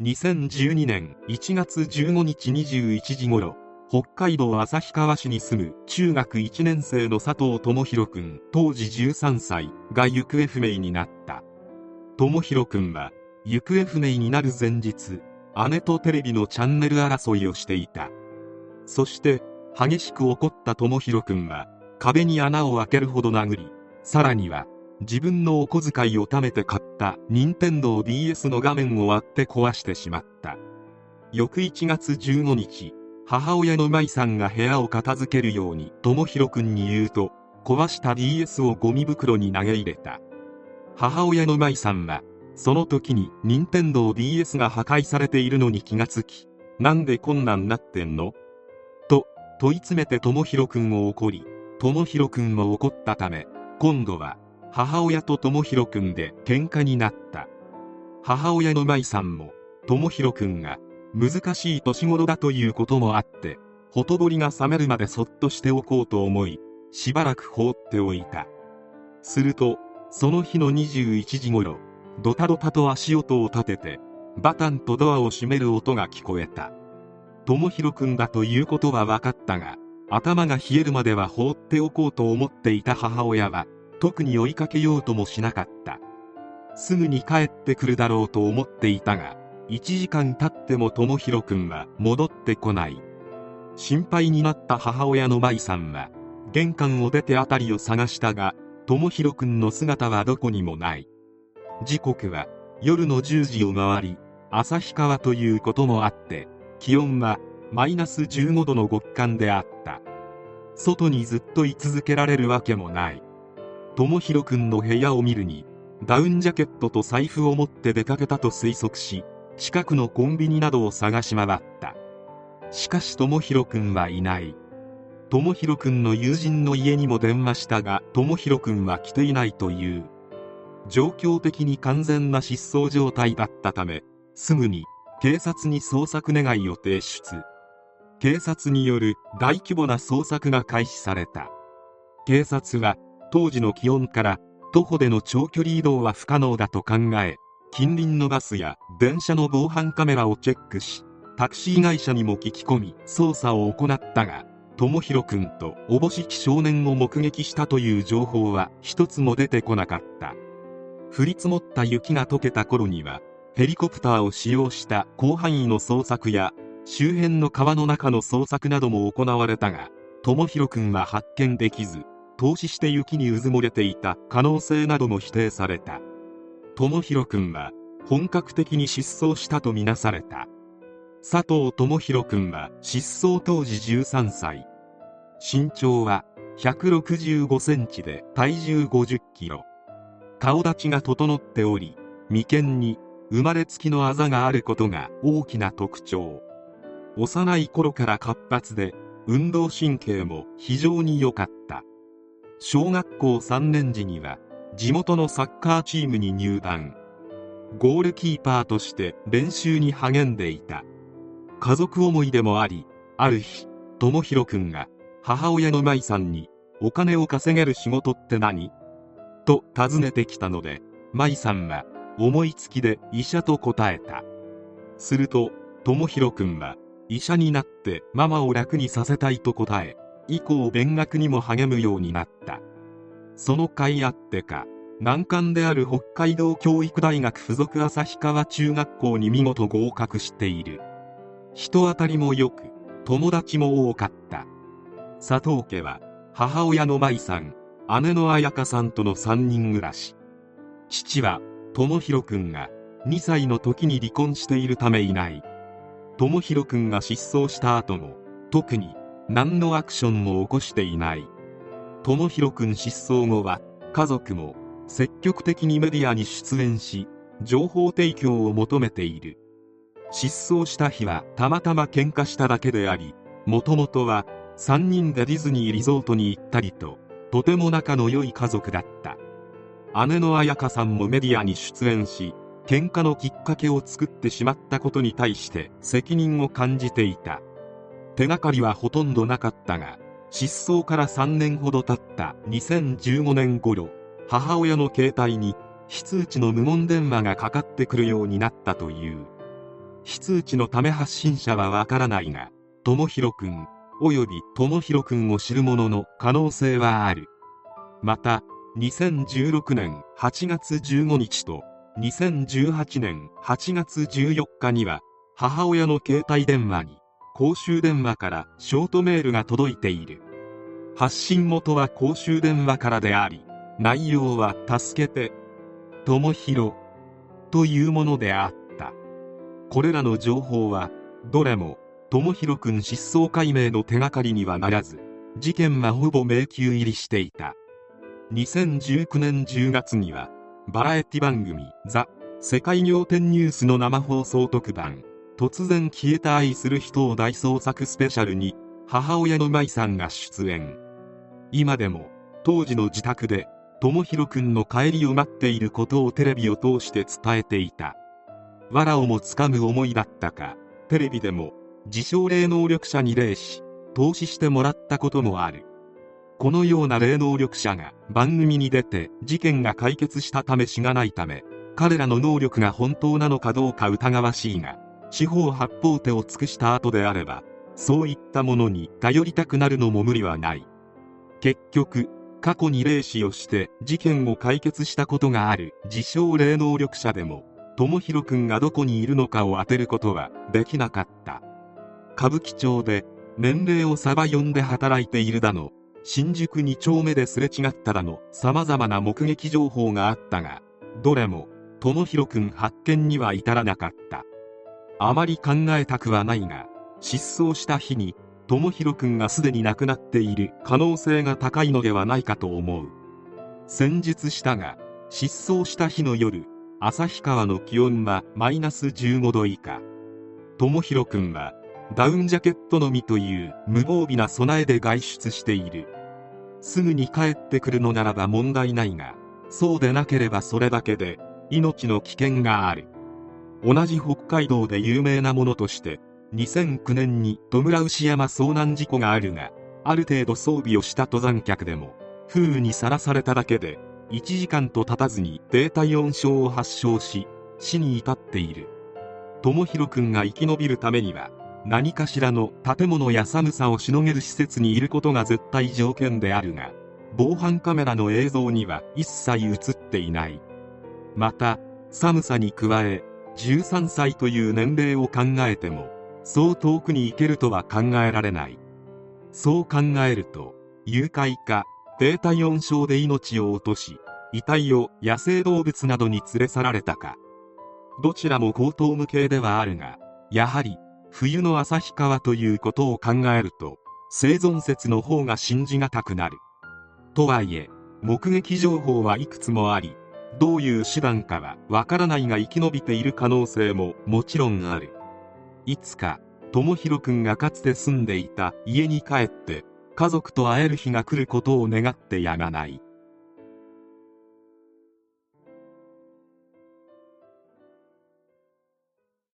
2012年1月15日21時頃北海道旭川市に住む中学1年生の佐藤智弘君当時13歳が行方不明になった。智弘君は行方不明になる前日姉とテレビのチャンネル争いをしていた。そして激しく怒った智弘君は壁に穴を開けるほど殴りさらには自分のお小遣いを貯めて買った任天堂 d s の画面を割って壊してしまった。翌1月15日母親の舞さんが部屋を片付けるように智弘君に言うと壊した DS をゴミ袋に投げ入れた。母親の舞さんはその時に任天堂 d s が破壊されているのに気がつきなんでこんなんなってんの？と問い詰めて智弘君を怒り智弘君も怒ったため今度は母親と智弘君で喧嘩になった。母親の舞さんも智弘君が難しい年頃だということもあってほとぼりが冷めるまでそっとしておこうと思いしばらく放っておいた。するとその日の21時頃ドタドタと足音を立ててバタンとドアを閉める音が聞こえた。智弘君だということは分かったが頭が冷えるまでは放っておこうと思っていた母親は特に追いかけようともしなかった。すぐに帰ってくるだろうと思っていたが1時間経っても智弘君は戻ってこない。心配になった母親の舞さんは玄関を出て辺りを探したが智弘君の姿はどこにもない。時刻は夜の10時を回り旭川ということもあって気温はマイナス15度の極寒であった。外にずっと居続けられるわけもない。智弘君の部屋を見るにダウンジャケットと財布を持って出かけたと推測し近くのコンビニなどを探し回った。しかし智弘君はいない。智弘君の友人の家にも電話したが智弘君は来ていないという。状況的に完全な失踪状態だったためすぐに警察に捜索願いを提出。警察による大規模な捜索が開始された。警察は当時の気温から徒歩での長距離移動は不可能だと考え近隣のバスや電車の防犯カメラをチェックしタクシー会社にも聞き込み捜査を行ったが智弘君とおぼしき少年を目撃したという情報は一つも出てこなかった。降り積もった雪が溶けた頃にはヘリコプターを使用した広範囲の捜索や周辺の川の中の捜索なども行われたが智弘君は発見できず投資して雪にうずもれていた可能性なども否定された。智弘君は本格的に失踪したとみなされた。佐藤智弘君は失踪当時13歳。身長は165センチで体重50キロ。顔立ちが整っており眉間に生まれつきのあざがあることが大きな特徴。幼い頃から活発で運動神経も非常に良かった。小学校3年時には地元のサッカーチームに入団。ゴールキーパーとして練習に励んでいた。家族思いでもありある日智弘君が母親の舞さんにお金を稼げる仕事って何？と尋ねてきたので舞さんは思いつきで医者と答えた。すると智弘君は医者になってママを楽にさせたいと答え以降勉学にも励むようになった。その甲斐あってか難関である北海道教育大学附属旭川中学校に見事合格している。人当たりも良く友達も多かった。佐藤家は母親の舞さん姉の彩香さんとの3人暮らし。父は智弘君が2歳の時に離婚しているためいない。智弘君が失踪した後も特に何のアクションも起こしていない。智弘君失踪後は家族も積極的にメディアに出演し情報提供を求めている。失踪した日はたまたま喧嘩しただけでありもともとは3人でディズニーリゾートに行ったりととても仲の良い家族だった。姉の彩香さんもメディアに出演し喧嘩のきっかけを作ってしまったことに対して責任を感じていた。手がかりはほとんどなかったが失踪から3年ほど経った2015年頃母親の携帯に非通知の無言電話がかかってくるようになったという。非通知のため発信者はわからないが智弘くん及び智弘くんを知る者の可能性はある。また2016年8月15日と2018年8月14日には母親の携帯電話に公衆電話からショートメールが届いている。発信元は公衆電話からであり内容は「助けて」「智弘」というものであった。これらの情報はどれも智弘くん失踪解明の手がかりにはならず事件はほぼ迷宮入りしていた。2019年10月にはバラエティ番組「ザ・世界仰天ニュース」の生放送特番「突然消えた愛する人を大捜索スペシャル」に母親の舞さんが出演。今でも当時の自宅で智弘くんの帰りを待っていることをテレビを通して伝えていた。藁をもつかむ思いだったかテレビでも自称霊能力者に礼し投資してもらったこともある。このような霊能力者が番組に出て事件が解決したためしがないため彼らの能力が本当なのかどうか疑わしいが四方八方手を尽くした後であればそういったものに頼りたくなるのも無理はない。結局過去に霊視をして事件を解決したことがある自称霊能力者でも智弘くんがどこにいるのかを当てることはできなかった。歌舞伎町で年齢をサバ呼んで働いているだの新宿2丁目ですれ違っただの様々な目撃情報があったがどれも智弘くん発見には至らなかった。あまり考えたくはないが失踪した日に智弘くんがすでに亡くなっている可能性が高いのではないかと思う。先日したが失踪した日の夜旭川の気温はマイナス15度以下。智弘くんはダウンジャケットのみという無防備な備えで外出している。すぐに帰ってくるのならば問題ないがそうでなければそれだけで命の危険がある。同じ北海道で有名なものとして2009年に戸村牛山遭難事故があるがある程度装備をした登山客でも風雨にさらされただけで1時間と経たずに低体温症を発症し死に至っている。智弘くんが生き延びるためには何かしらの建物や寒さをしのげる施設にいることが絶対条件であるが防犯カメラの映像には一切映っていない。また寒さに加え13歳という年齢を考えてもそう遠くに行けるとは考えられない。そう考えると誘拐か低体温症で命を落とし遺体を野生動物などに連れ去られたか。どちらも口頭無形ではあるがやはり冬の旭川ということを考えると生存説の方が信じがたくなる。とはいえ目撃情報はいくつもありどういう手段かはわからないが生き延びている可能性ももちろんある。いつか智弘くんがかつて住んでいた家に帰って家族と会える日が来ることを願ってやまない。